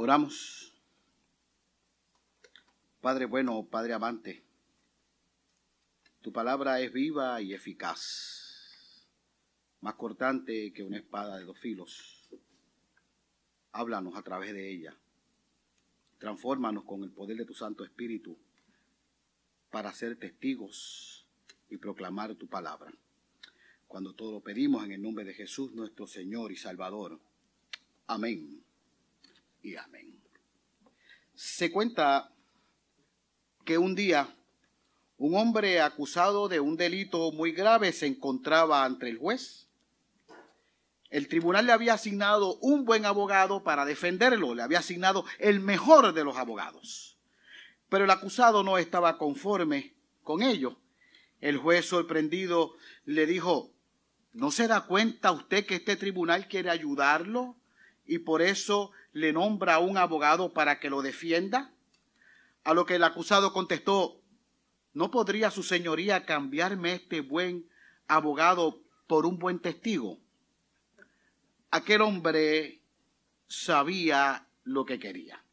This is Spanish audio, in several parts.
Oramos. Padre bueno, Padre amante, tu palabra es viva y eficaz, más cortante que una espada de dos filos. Háblanos a través de ella. Transfórmanos con el poder de tu Santo Espíritu para ser testigos y proclamar tu palabra. Cuando todo lo pedimos en el nombre de Jesús, nuestro Señor y Salvador. Amén y amén. Se cuenta que un día un hombre acusado de un delito muy grave se encontraba ante el juez. El tribunal le había asignado un buen abogado para defenderlo, le había asignado el mejor de los abogados. Pero el acusado no estaba conforme con ello. El juez sorprendido le dijo, ¿no se da cuenta usted que este tribunal quiere ayudarlo y por eso le nombra a un abogado para que lo defienda? A lo que el acusado contestó, ¿no podría su señoría cambiarme este buen abogado por un buen testigo? Aquel hombre sabía lo que quería.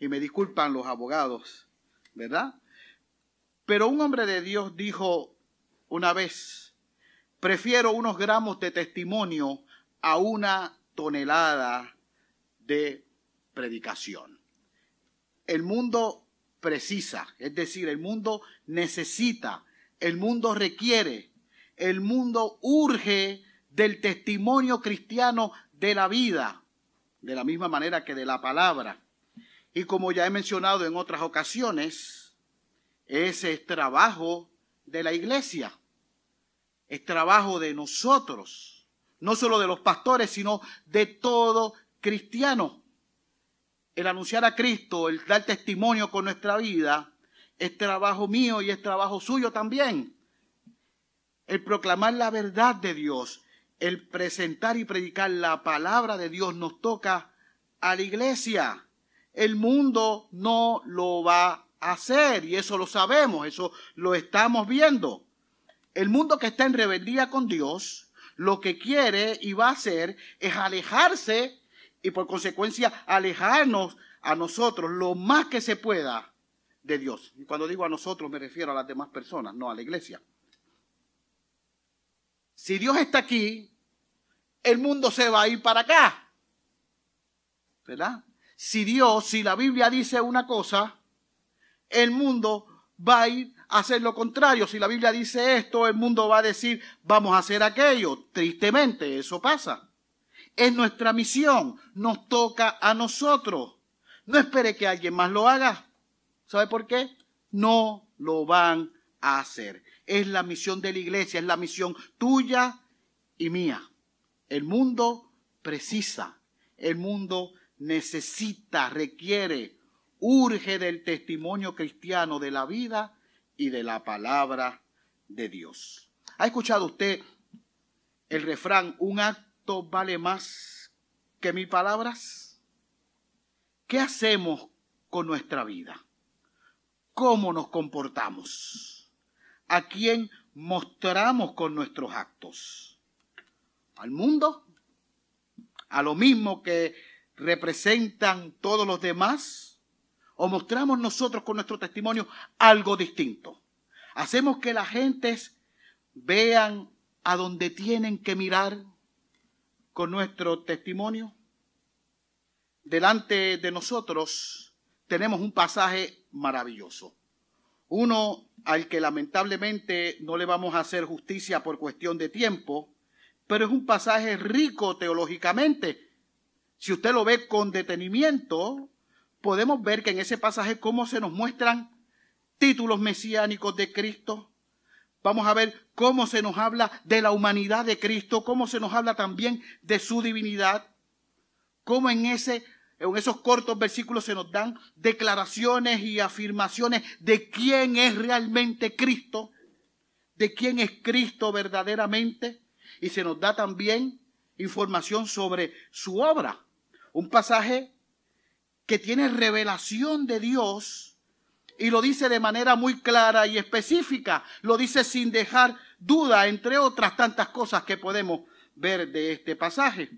Y me disculpan los abogados, ¿verdad? Pero un hombre de Dios dijo una vez, prefiero unos gramos de testimonio a una tonelada de predicación. El mundo precisa, es decir, el mundo necesita, el mundo requiere, el mundo urge del testimonio cristiano de la vida, de la misma manera que de la palabra. Y como ya he mencionado en otras ocasiones, ese es trabajo de la iglesia, es trabajo de nosotros, no solo de los pastores, sino de todo cristiano. El anunciar a Cristo, el dar testimonio con nuestra vida, es trabajo mío y es trabajo suyo también. El proclamar la verdad de Dios, el presentar y predicar la palabra de Dios nos toca a la iglesia. El mundo no lo va a hacer y eso lo sabemos, eso lo estamos viendo. El mundo que está en rebeldía con Dios, lo que quiere y va a hacer es alejarse y por consecuencia alejarnos a nosotros lo más que se pueda de Dios. Y cuando digo a nosotros me refiero a las demás personas, no a la iglesia. Si Dios está aquí, el mundo se va a ir para acá. ¿Verdad? Si Dios, si la Biblia dice una cosa, el mundo va a ir a hacer lo contrario. Si la Biblia dice esto, el mundo va a decir, vamos a hacer aquello. Tristemente, eso pasa. Es nuestra misión, nos toca a nosotros. No espere que alguien más lo haga. ¿Sabe por qué? No lo van a hacer. Es la misión de la iglesia, es la misión tuya y mía. El mundo precisa, el mundo necesita, requiere, urge del testimonio cristiano de la vida y de la palabra de Dios. ¿Ha escuchado usted el refrán, un acto vale más que mis palabras? ¿Qué hacemos con nuestra vida? ¿Cómo nos comportamos? ¿A quién mostramos con nuestros actos? ¿Al mundo? ¿A lo mismo que representan todos los demás? ¿O mostramos nosotros con nuestro testimonio algo distinto? ¿Hacemos que las gentes vean a donde tienen que mirar? Con nuestro testimonio? Delante de nosotros tenemos un pasaje maravilloso. Uno al que lamentablemente no le vamos a hacer justicia por cuestión de tiempo, pero es un pasaje rico teológicamente. Si usted lo ve con detenimiento, podemos ver que en ese pasaje cómo se nos muestran títulos mesiánicos de Cristo, Vamos a ver cómo se nos habla de la humanidad de Cristo, cómo se nos habla también de su divinidad, cómo en, ese, en esos cortos versículos se nos dan declaraciones y afirmaciones de quién es realmente Cristo, de quién es Cristo verdaderamente, y se nos da también información sobre su obra. Un pasaje que tiene revelación de Dios y lo dice de manera muy clara y específica. Lo dice sin dejar duda, entre otras tantas cosas que podemos ver de este pasaje.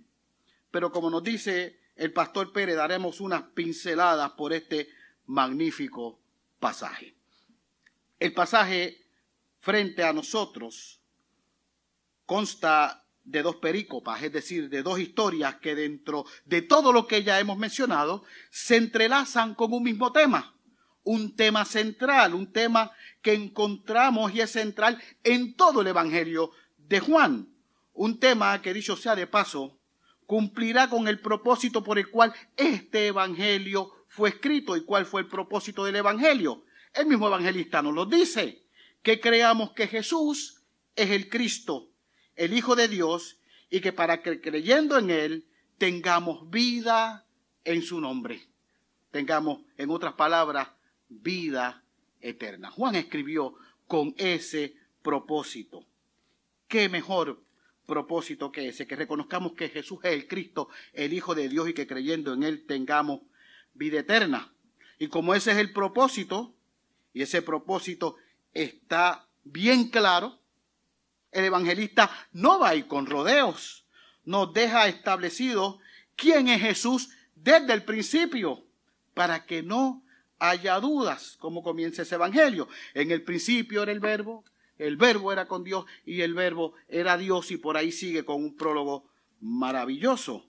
Pero como nos dice el pastor Pérez daremos unas pinceladas por este magnífico pasaje. El pasaje frente a nosotros consta de dos perícopas, es decir, de dos historias que dentro de todo lo que ya hemos mencionado se entrelazan con un mismo tema, un tema central, un tema que encontramos y es central en todo el Evangelio de Juan, un tema que dicho sea de paso, cumplirá con el propósito por el cual este Evangelio fue escrito y cuál fue el propósito del Evangelio. El mismo evangelista nos lo dice, que creamos que Jesús es el Cristo, el Hijo de Dios, y que para que creyendo en Él tengamos vida en su nombre. Tengamos, en otras palabras, vida eterna. Juan escribió con ese propósito. ¿Qué mejor propósito que ese? Que reconozcamos que Jesús es el Cristo, el Hijo de Dios, y que creyendo en Él tengamos vida eterna. Y como ese es el propósito, y ese propósito está bien claro, el evangelista no va a ir con rodeos, nos deja establecido quién es Jesús desde el principio, para que no haya dudas cómo comienza ese evangelio. En el principio era el verbo, el verbo era con Dios y el verbo era Dios y por ahí sigue con un prólogo maravilloso.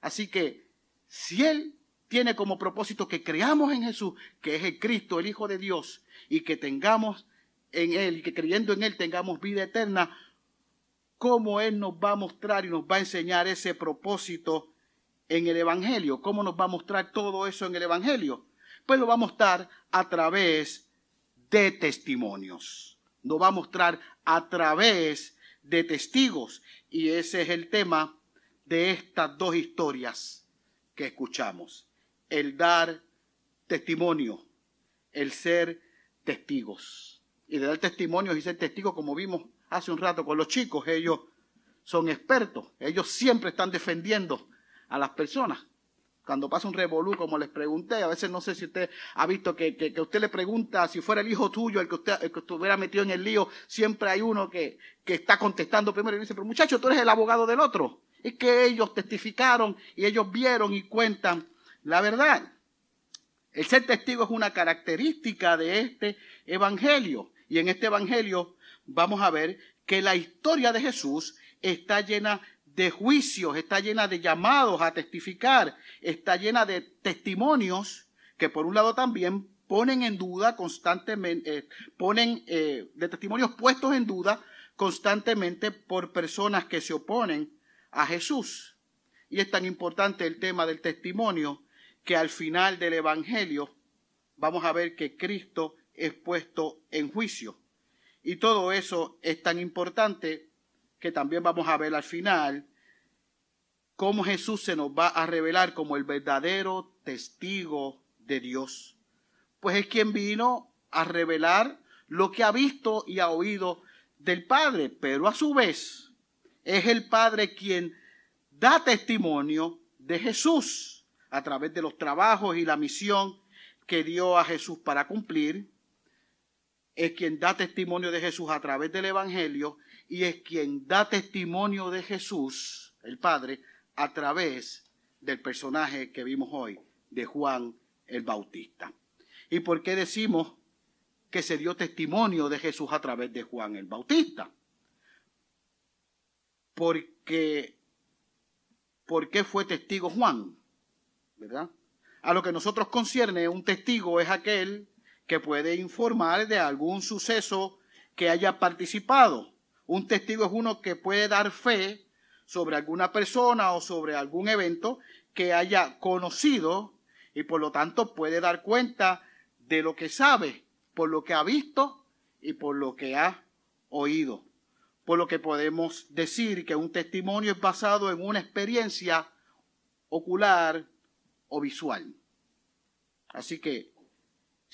Así que si Él tiene como propósito que creamos en Jesús, que es el Cristo, el Hijo de Dios, y que tengamos en Él y que creyendo en Él tengamos vida eterna, cómo Él nos va a mostrar y nos va a enseñar ese propósito en el Evangelio. ¿Cómo nos va a mostrar todo eso en el Evangelio? Pues lo va a mostrar a través de testimonios. Nos va a mostrar a través de testigos. Y ese es el tema de estas dos historias que escuchamos. El dar testimonio, el ser testigos y de dar testimonios y ser testigos, como vimos hace un rato con los chicos, ellos son expertos, ellos siempre están defendiendo a las personas. Cuando pasa un revolú, como les pregunté, a veces no sé si usted ha visto que, que, usted le pregunta si fuera el hijo tuyo el que usted que estuviera metido en el lío, siempre hay uno que, que está contestando primero y dice, pero muchacho, tú eres el abogado del otro. Es que ellos testificaron y ellos vieron y cuentan la verdad. El ser testigo es una característica de este evangelio. Y en este Evangelio vamos a ver que la historia de Jesús está llena de juicios, está llena de llamados a testificar, está llena de testimonios que por un lado también ponen en duda constantemente, eh, ponen eh, de testimonios puestos en duda constantemente por personas que se oponen a Jesús. Y es tan importante el tema del testimonio que al final del Evangelio vamos a ver que Cristo es puesto en juicio. Y todo eso es tan importante que también vamos a ver al final cómo Jesús se nos va a revelar como el verdadero testigo de Dios. Pues es quien vino a revelar lo que ha visto y ha oído del Padre, pero a su vez es el Padre quien da testimonio de Jesús a través de los trabajos y la misión que dio a Jesús para cumplir es quien da testimonio de Jesús a través del Evangelio y es quien da testimonio de Jesús, el Padre, a través del personaje que vimos hoy, de Juan el Bautista. ¿Y por qué decimos que se dio testimonio de Jesús a través de Juan el Bautista? Porque, ¿por qué fue testigo Juan? ¿Verdad? A lo que nosotros concierne, un testigo es aquel que puede informar de algún suceso que haya participado. Un testigo es uno que puede dar fe sobre alguna persona o sobre algún evento que haya conocido y por lo tanto puede dar cuenta de lo que sabe, por lo que ha visto y por lo que ha oído. Por lo que podemos decir que un testimonio es basado en una experiencia ocular o visual. Así que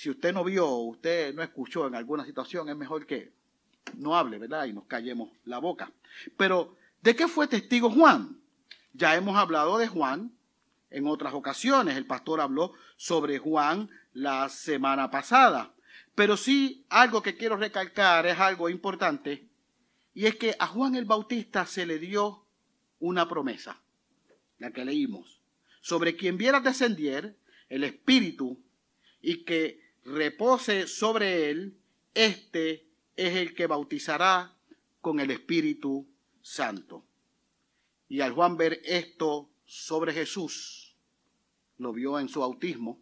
si usted no vio, usted no escuchó en alguna situación, es mejor que no hable, ¿verdad? Y nos callemos la boca. Pero, ¿de qué fue testigo Juan? Ya hemos hablado de Juan en otras ocasiones. El pastor habló sobre Juan la semana pasada. Pero sí, algo que quiero recalcar es algo importante, y es que a Juan el Bautista se le dio una promesa, la que leímos. sobre quien vieras descender el Espíritu y que repose sobre él, este es el que bautizará con el Espíritu Santo. Y al Juan ver esto sobre Jesús, lo vio en su bautismo.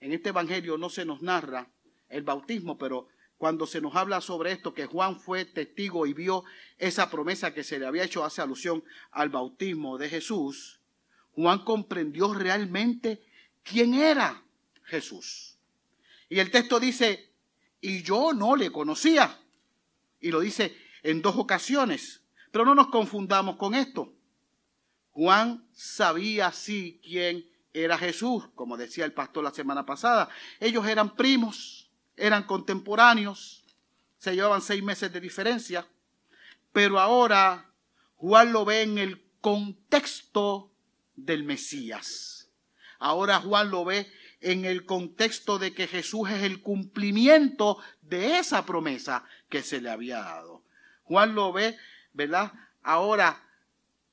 En este Evangelio no se nos narra el bautismo, pero cuando se nos habla sobre esto, que Juan fue testigo y vio esa promesa que se le había hecho, hace alusión al bautismo de Jesús, Juan comprendió realmente quién era Jesús. Y el texto dice, y yo no le conocía. Y lo dice en dos ocasiones. Pero no nos confundamos con esto. Juan sabía sí quién era Jesús, como decía el pastor la semana pasada. Ellos eran primos, eran contemporáneos, se llevaban seis meses de diferencia. Pero ahora Juan lo ve en el contexto del Mesías. Ahora Juan lo ve en el contexto de que Jesús es el cumplimiento de esa promesa que se le había dado. Juan lo ve, ¿verdad? Ahora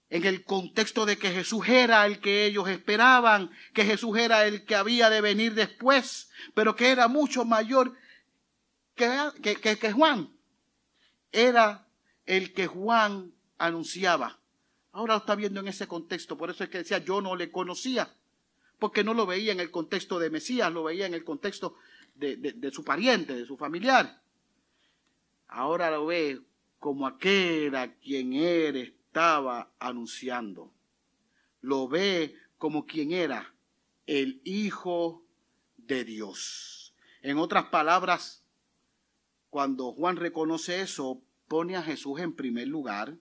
en el contexto de que Jesús era el que ellos esperaban, que Jesús era el que había de venir después, pero que era mucho mayor que, que, Juan. Era el que Juan anunciaba. Ahora lo está viendo en ese contexto, por eso es que decía, yo no le conocía, porque no lo veía en el contexto de Mesías, lo veía en el contexto de, su pariente, de su familiar. Ahora lo ve como aquel a quien él estaba anunciando. Lo ve como quien era el Hijo de Dios. En otras palabras, cuando Juan reconoce eso, pone a Jesús en primer lugar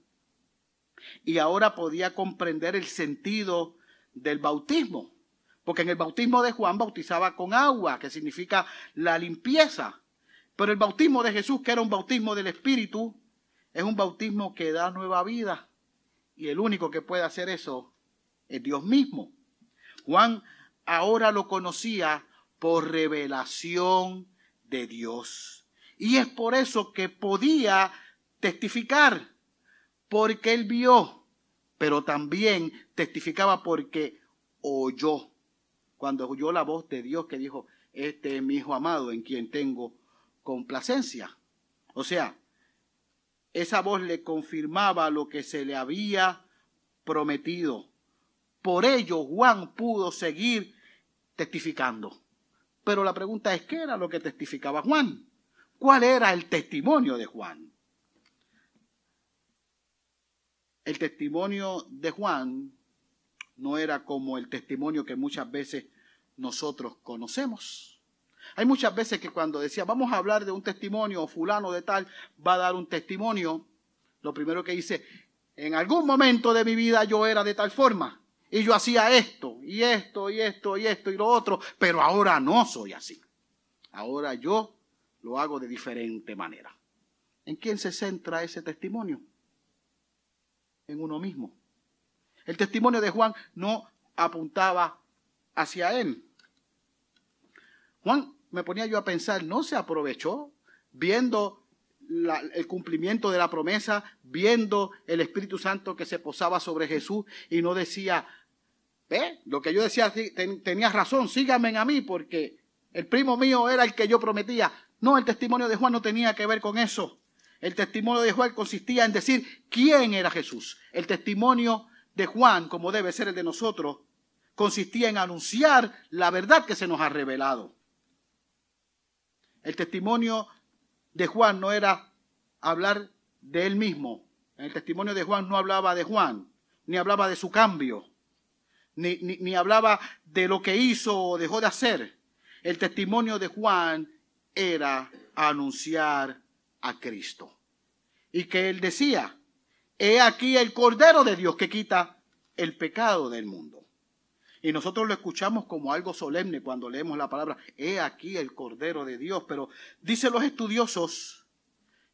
y ahora podía comprender el sentido del bautismo, porque en el bautismo de Juan bautizaba con agua, que significa la limpieza, pero el bautismo de Jesús, que era un bautismo del Espíritu, es un bautismo que da nueva vida, y el único que puede hacer eso es Dios mismo. Juan ahora lo conocía por revelación de Dios. Y es por eso que podía testificar porque él vio, pero también testificaba porque oyó. Cuando oyó la voz de Dios que dijo, este es mi hijo amado en quien tengo complacencia. O sea, esa voz le confirmaba lo que se le había prometido. Por ello Juan pudo seguir testificando. Pero la pregunta es, ¿qué era lo que testificaba Juan? ¿Cuál era el testimonio de Juan? el testimonio de Juan no era como el testimonio que muchas veces nosotros conocemos. Hay muchas veces que cuando decía, vamos a hablar de un testimonio, o fulano de tal va a dar un testimonio, lo primero que dice, en algún momento de mi vida yo era de tal forma, y yo hacía esto, y esto, y esto, y esto, y lo otro, pero ahora no soy así. Ahora yo lo hago de diferente manera. ¿En quién se centra ese testimonio? en uno mismo. El testimonio de Juan no apuntaba hacia él. Juan, me ponía yo a pensar, no se aprovechó viendo el cumplimiento de la promesa, viendo el Espíritu Santo que se posaba sobre Jesús y no decía, ve, lo que yo decía tenía razón, síganme a mí porque el primo mío era el que yo prometía. No, el testimonio de Juan no tenía que ver con eso. El testimonio de Juan consistía en decir quién era Jesús. El testimonio de Juan, como debe ser el de nosotros, consistía en anunciar la verdad que se nos ha revelado. El testimonio de Juan no era hablar de él mismo. El testimonio de Juan no hablaba de Juan, ni hablaba de su cambio, ni, ni hablaba de lo que hizo o dejó de hacer. El testimonio de Juan era anunciar a Cristo. Y que él decía, he aquí el Cordero de Dios que quita el pecado del mundo. Y nosotros lo escuchamos como algo solemne cuando leemos la palabra, he aquí el Cordero de Dios. Pero dicen los estudiosos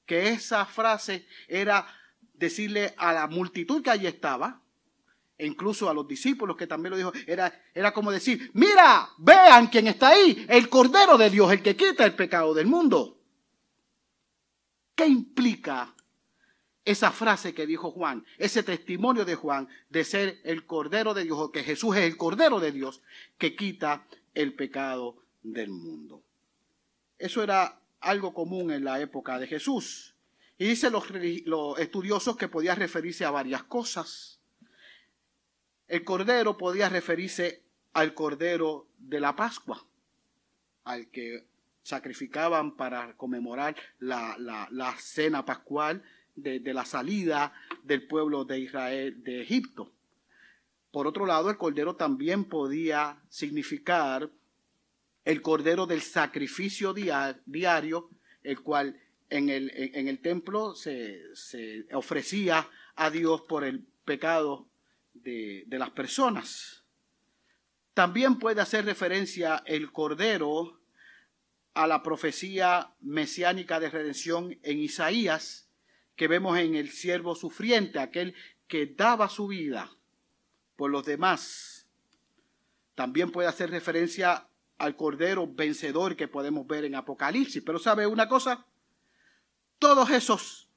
que esa frase era decirle a la multitud que allí estaba, e incluso a los discípulos que también lo dijo, era, era como decir, mira, vean quién está ahí, el Cordero de Dios, el que quita el pecado del mundo. ¿Qué implica esa frase que dijo Juan, ese testimonio de Juan de ser el Cordero de Dios, o que Jesús es el Cordero de Dios que quita el pecado del mundo. Eso era algo común en la época de Jesús. Y dicen los, los estudiosos que podía referirse a varias cosas. El Cordero podía referirse al Cordero de la Pascua, al que sacrificaban para conmemorar la, la cena pascual de, la salida del pueblo de Israel de Egipto. Por otro lado, el cordero también podía significar el cordero del sacrificio diario, el cual en el, en el templo se, ofrecía a Dios por el pecado de, de, las personas. También puede hacer referencia el cordero a la profecía mesiánica de redención en Isaías, que vemos en el siervo sufriente, aquel que daba su vida por los demás. También puede hacer referencia al Cordero vencedor que podemos ver en Apocalipsis. Pero ¿sabe una cosa? Todos esos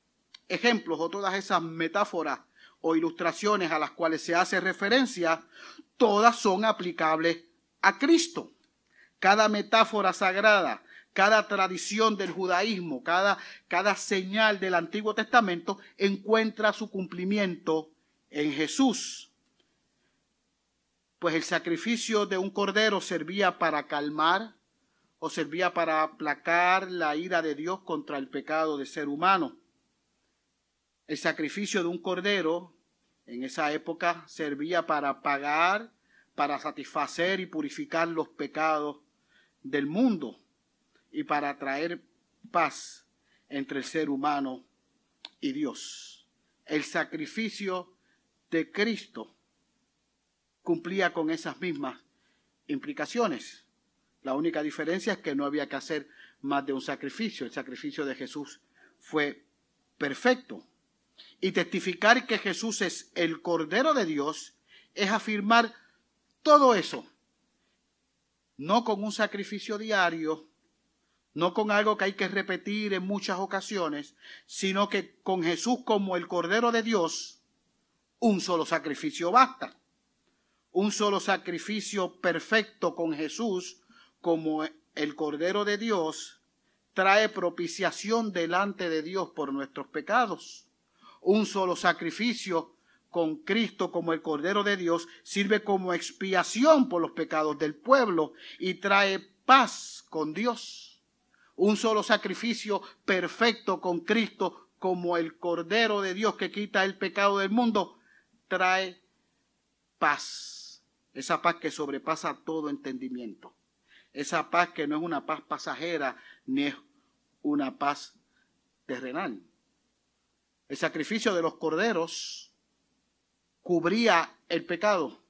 ejemplos o todas esas metáforas o ilustraciones a las cuales se hace referencia, todas son aplicables a Cristo. Cada metáfora sagrada, cada tradición del judaísmo, cada, cada señal del Antiguo Testamento encuentra su cumplimiento en Jesús. Pues el sacrificio de un cordero servía para calmar o servía para aplacar la ira de Dios contra el pecado del ser humano. El sacrificio de un cordero en esa época servía para pagar, para satisfacer y purificar los pecados del mundo y para traer paz entre el ser humano y Dios. El sacrificio de Cristo cumplía con esas mismas implicaciones. La única diferencia es que no había que hacer más de un sacrificio. El sacrificio de Jesús fue perfecto. Y testificar que Jesús es el Cordero de Dios es afirmar todo eso. No con un sacrificio diario, no con algo que hay que repetir en muchas ocasiones, sino que con Jesús como el Cordero de Dios, un solo sacrificio basta. Un solo sacrificio perfecto con Jesús como el Cordero de Dios trae propiciación delante de Dios por nuestros pecados. Un solo sacrificio con Cristo como el Cordero de Dios sirve como expiación por los pecados del pueblo y trae paz con Dios un solo sacrificio perfecto con Cristo como el Cordero de Dios que quita el pecado del mundo, trae paz. Esa paz que sobrepasa todo entendimiento. Esa paz que no es una paz pasajera ni es una paz terrenal. El sacrificio de los corderos cubría el pecado,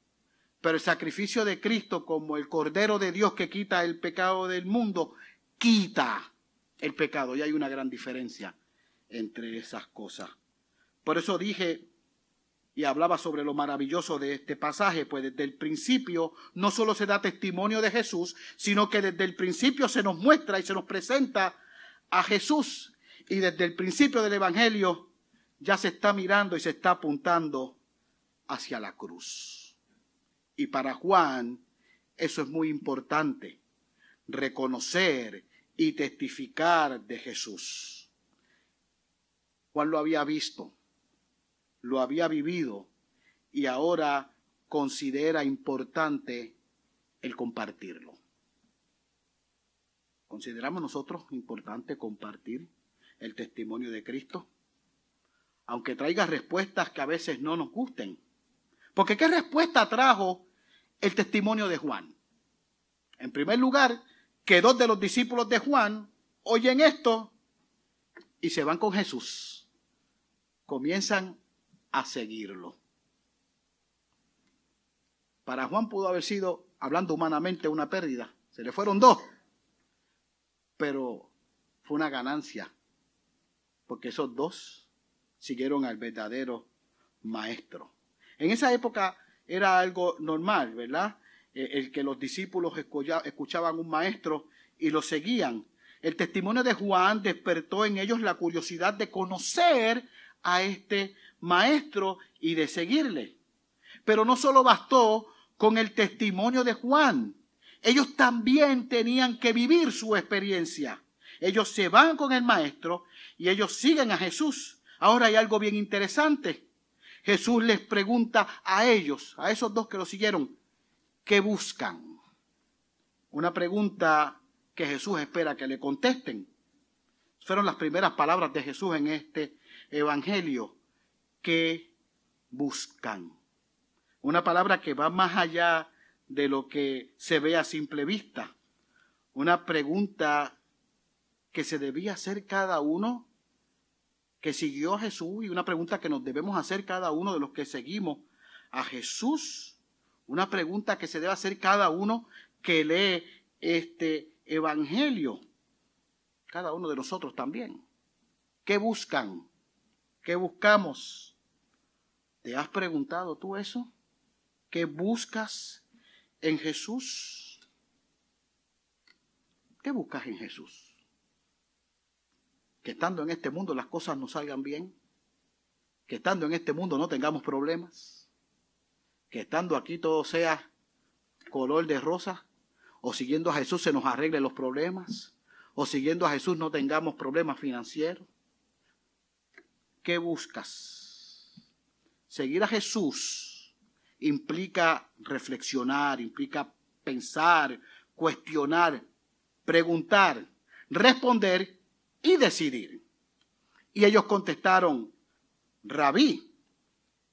pero el sacrificio de Cristo como el Cordero de Dios que quita el pecado del mundo quita el pecado. Y hay una gran diferencia entre esas cosas. Por eso dije y hablaba sobre lo maravilloso de este pasaje, pues desde el principio no solo se da testimonio de Jesús, sino que desde el principio se nos muestra y se nos presenta a Jesús. Y desde el principio del Evangelio ya se está mirando y se está apuntando hacia la cruz. Y para Juan eso es muy importante, reconocer y testificar de Jesús. Juan lo había visto, lo había vivido y ahora considera importante el compartirlo. ¿Consideramos nosotros importante compartir el testimonio de Cristo? Aunque traiga respuestas que a veces no nos gusten. Porque ¿qué respuesta trajo el testimonio de Juan? En primer lugar, que dos de los discípulos de Juan oyen esto y se van con Jesús. Comienzan a seguirlo. Para Juan pudo haber sido, hablando humanamente, una pérdida. Se le fueron dos. Pero fue una ganancia. Porque esos dos siguieron al verdadero maestro. En esa época era algo normal, ¿verdad? Eh, el que los discípulos escuchaban un maestro y lo seguían. El testimonio de Juan despertó en ellos la curiosidad de conocer a este maestro y de seguirle. Pero no solo bastó con el testimonio de Juan, ellos también tenían que vivir su experiencia. Ellos se van con el maestro y ellos siguen a Jesús. Ahora hay algo bien interesante. Jesús les pregunta a ellos, a esos dos que lo siguieron, ¿qué buscan? Una pregunta que Jesús espera que le contesten. Fueron las primeras palabras de Jesús en este Evangelio. ¿Qué buscan? Una palabra que va más allá de lo que se ve a simple vista. Una pregunta que se debía hacer cada uno que siguió a Jesús y una pregunta que nos debemos hacer cada uno de los que seguimos a Jesús. Una pregunta que se debe hacer cada uno que lee este Evangelio. Cada uno de nosotros también. ¿Qué buscan? ¿Qué buscamos? ¿Te has preguntado tú eso? ¿Qué buscas en Jesús? ¿Qué buscas en Jesús? que estando en este mundo las cosas nos salgan bien, que estando en este mundo no tengamos problemas, que estando aquí todo sea color de rosa, o siguiendo a Jesús se nos arregle los problemas, o siguiendo a Jesús no tengamos problemas financieros. ¿Qué buscas? Seguir a Jesús implica reflexionar, implica pensar, cuestionar, preguntar, responder y decidir. Y ellos contestaron, rabí,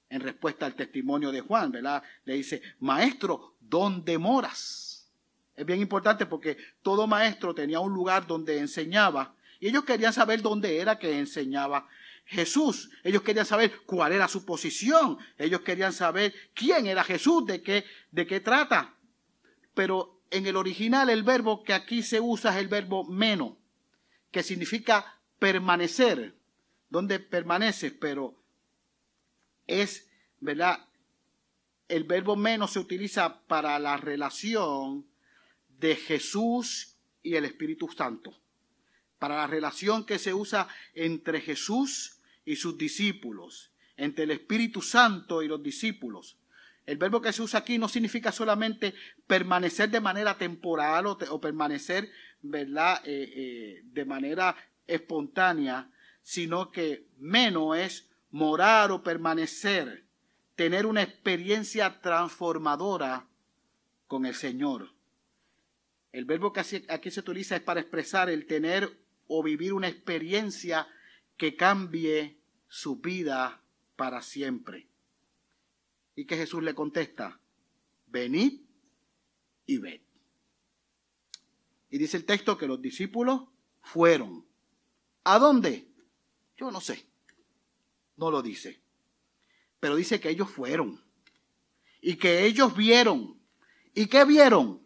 en respuesta al testimonio de Juan, ¿verdad? Le dice, maestro, ¿dónde moras? Es bien importante porque todo maestro tenía un lugar donde enseñaba y ellos querían saber dónde era que enseñaba Jesús. Ellos querían saber cuál era su posición. Ellos querían saber quién era Jesús, de qué, de qué trata. Pero en el original el verbo que aquí se usa es el verbo menos que significa permanecer, donde permaneces, pero es, ¿verdad? El verbo menos se utiliza para la relación de Jesús y el Espíritu Santo, para la relación que se usa entre Jesús y sus discípulos, entre el Espíritu Santo y los discípulos. El verbo que se usa aquí no significa solamente permanecer de manera temporal o, permanecer ¿verdad? Eh, eh, de manera espontánea, sino que menos es morar o permanecer, tener una experiencia transformadora con el Señor. El verbo que aquí se utiliza es para expresar el tener o vivir una experiencia que cambie su vida para siempre. Y que Jesús le contesta, venid y ved. Y dice el texto que los discípulos fueron. ¿A dónde? Yo no sé. No lo dice. Pero dice que ellos fueron. Y que ellos vieron. ¿Y qué vieron?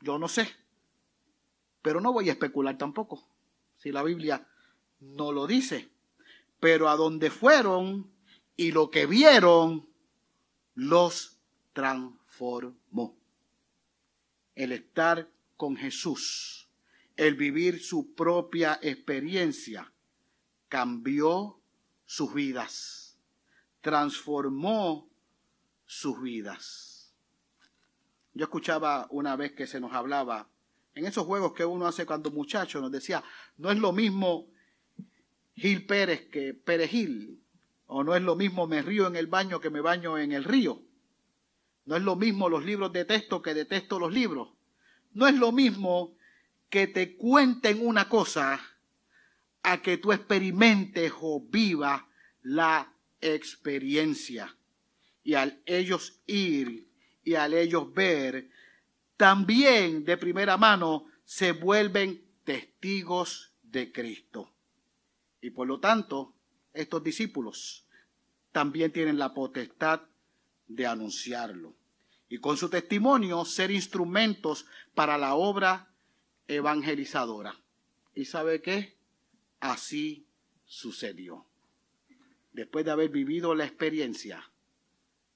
Yo no sé. Pero no voy a especular tampoco. Si la Biblia no lo dice. Pero a dónde fueron y lo que vieron los transformó. El estar con Jesús, el vivir su propia experiencia, cambió sus vidas, transformó sus vidas. Yo escuchaba una vez que se nos hablaba, en esos juegos que uno hace cuando muchacho, nos decía, no es lo mismo Gil Pérez que Perejil, o no es lo mismo me río en el baño que me baño en el río. No es lo mismo los libros de texto que detesto los libros. No es lo mismo que te cuenten una cosa a que tú experimentes o viva la experiencia. Y al ellos ir y al ellos ver, también de primera mano se vuelven testigos de Cristo. Y por lo tanto, estos discípulos también tienen la potestad de anunciarlo y con su testimonio ser instrumentos para la obra evangelizadora. ¿Y sabe qué? Así sucedió. Después de haber vivido la experiencia,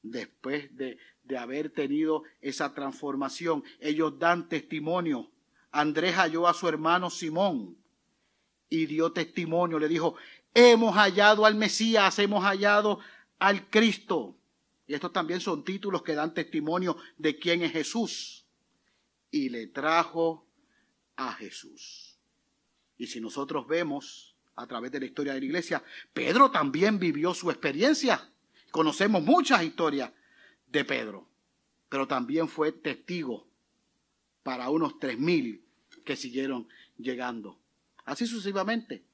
después de, de haber tenido esa transformación, ellos dan testimonio. Andrés halló a su hermano Simón y dio testimonio, le dijo, hemos hallado al Mesías, hemos hallado al Cristo. Y estos también son títulos que dan testimonio de quién es Jesús. Y le trajo a Jesús. Y si nosotros vemos a través de la historia de la iglesia, Pedro también vivió su experiencia. Conocemos muchas historias de Pedro, pero también fue testigo para unos tres mil que siguieron llegando. Así sucesivamente.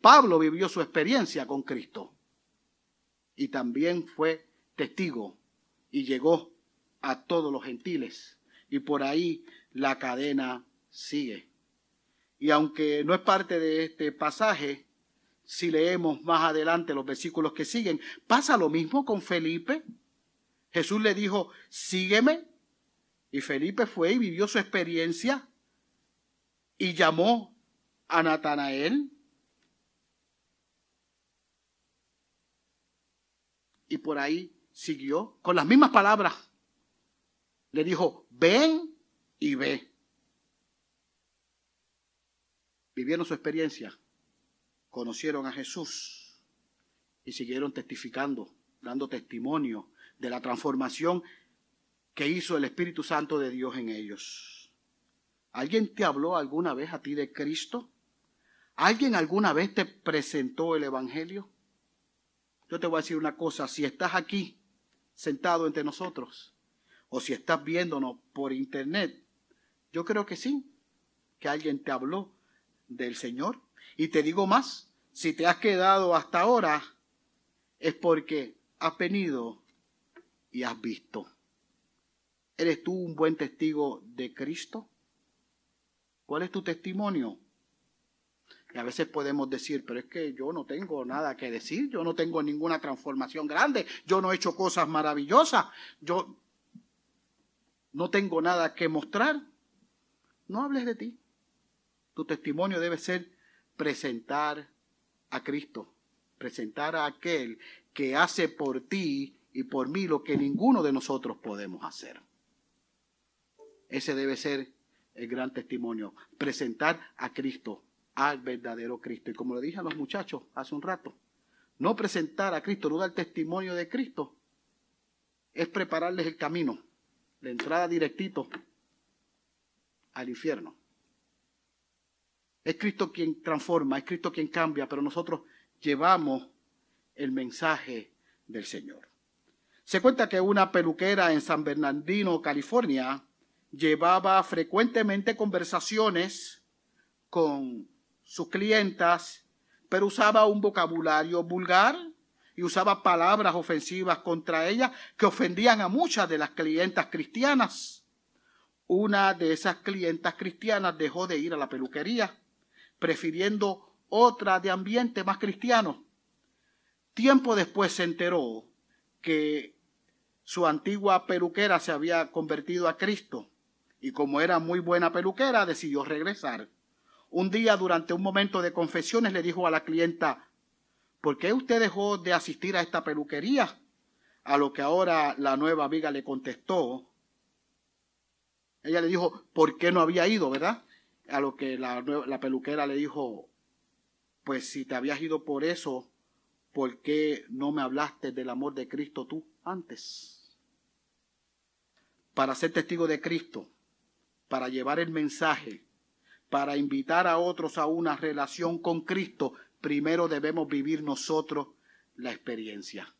Pablo vivió su experiencia con Cristo y también fue testigo y llegó a todos los gentiles. Y por ahí la cadena sigue. Y aunque no es parte de este pasaje, si leemos más adelante los versículos que siguen, pasa lo mismo con Felipe. Jesús le dijo, sígueme. Y Felipe fue y vivió su experiencia y llamó a Natanael. Y por ahí siguió con las mismas palabras. Le dijo, ven y ve. Vivieron su experiencia, conocieron a Jesús y siguieron testificando, dando testimonio de la transformación que hizo el Espíritu Santo de Dios en ellos. ¿Alguien te habló alguna vez a ti de Cristo? ¿Alguien alguna vez te presentó el Evangelio? Yo te voy a decir una cosa, si estás aquí sentado entre nosotros, o si estás viéndonos por internet, yo creo que sí, que alguien te habló del Señor. Y te digo más, si te has quedado hasta ahora, es porque has venido y has visto. ¿Eres tú un buen testigo de Cristo? ¿Cuál es tu testimonio? Y a veces podemos decir, pero es que yo no tengo nada que decir, yo no tengo ninguna transformación grande, yo no he hecho cosas maravillosas, yo no tengo nada que mostrar. No hables de ti. Tu testimonio debe ser presentar a Cristo, presentar a aquel que hace por ti y por mí lo que ninguno de nosotros podemos hacer. Ese debe ser el gran testimonio, presentar a Cristo al verdadero Cristo. Y como le dije a los muchachos hace un rato, no presentar a Cristo, no dar testimonio de Cristo, es prepararles el camino, la entrada directito al infierno. Es Cristo quien transforma, es Cristo quien cambia, pero nosotros llevamos el mensaje del Señor. Se cuenta que una peluquera en San Bernardino, California, llevaba frecuentemente conversaciones con sus clientas, pero usaba un vocabulario vulgar y usaba palabras ofensivas contra ella que ofendían a muchas de las clientas cristianas. Una de esas clientas cristianas dejó de ir a la peluquería, prefiriendo otra de ambiente más cristiano. Tiempo después se enteró que su antigua peluquera se había convertido a Cristo y como era muy buena peluquera decidió regresar. Un día, durante un momento de confesiones, le dijo a la clienta, ¿por qué usted dejó de asistir a esta peluquería? A lo que ahora la nueva amiga le contestó. Ella le dijo, ¿por qué no había ido, verdad? A lo que la, peluquera le dijo, pues si te habías ido por eso, ¿por qué no me hablaste del amor de Cristo tú antes? Para ser testigo de Cristo, para llevar el mensaje, para invitar a otros a una relación con Cristo, primero debemos vivir nosotros la experiencia.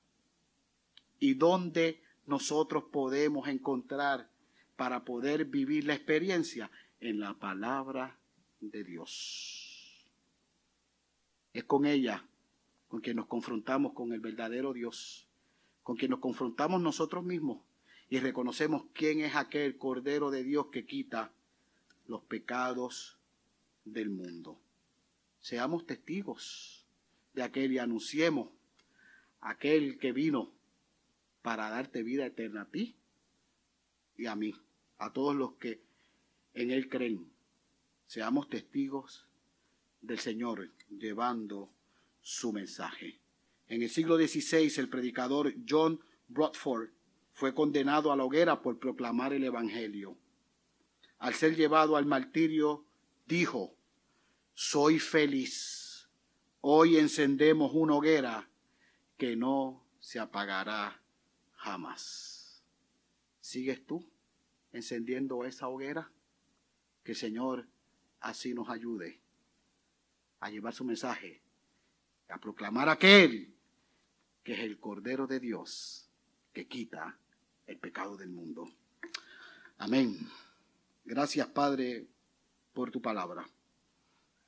¿Y dónde nosotros podemos encontrar para poder vivir la experiencia? En la palabra de Dios. Es con ella con quien nos confrontamos con el verdadero Dios, con quien nos confrontamos nosotros mismos y reconocemos quién es aquel Cordero de Dios que quita los pecados del mundo. Seamos testigos de aquel y anunciemos aquel que vino para darte vida eterna a ti y a mí, a todos los que en Él creen. Seamos testigos del Señor llevando su mensaje. En el siglo XVI, el predicador John Bradford fue condenado a la hoguera por proclamar el Evangelio. Al ser llevado al martirio, dijo, soy feliz Hoy encendemos una hoguera que no se apagará jamás. ¿Sigues tú encendiendo esa hoguera? Que el Señor así nos ayude a llevar su mensaje, a proclamar aquel que es el Cordero de Dios que quita el pecado del mundo. Amén. Gracias, Padre, por tu palabra,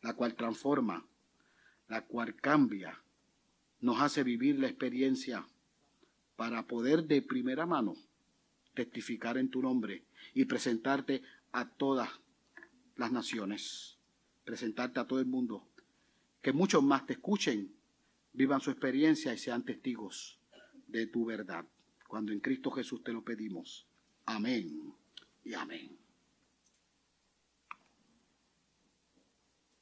la cual transforma, la cual cambia, nos hace vivir la experiencia para poder de primera mano testificar en tu nombre y presentarte a todas las naciones, presentarte a todo el mundo, que muchos más te escuchen, vivan su experiencia y sean testigos de tu verdad. Cuando en Cristo Jesús te lo pedimos. Amén y amén.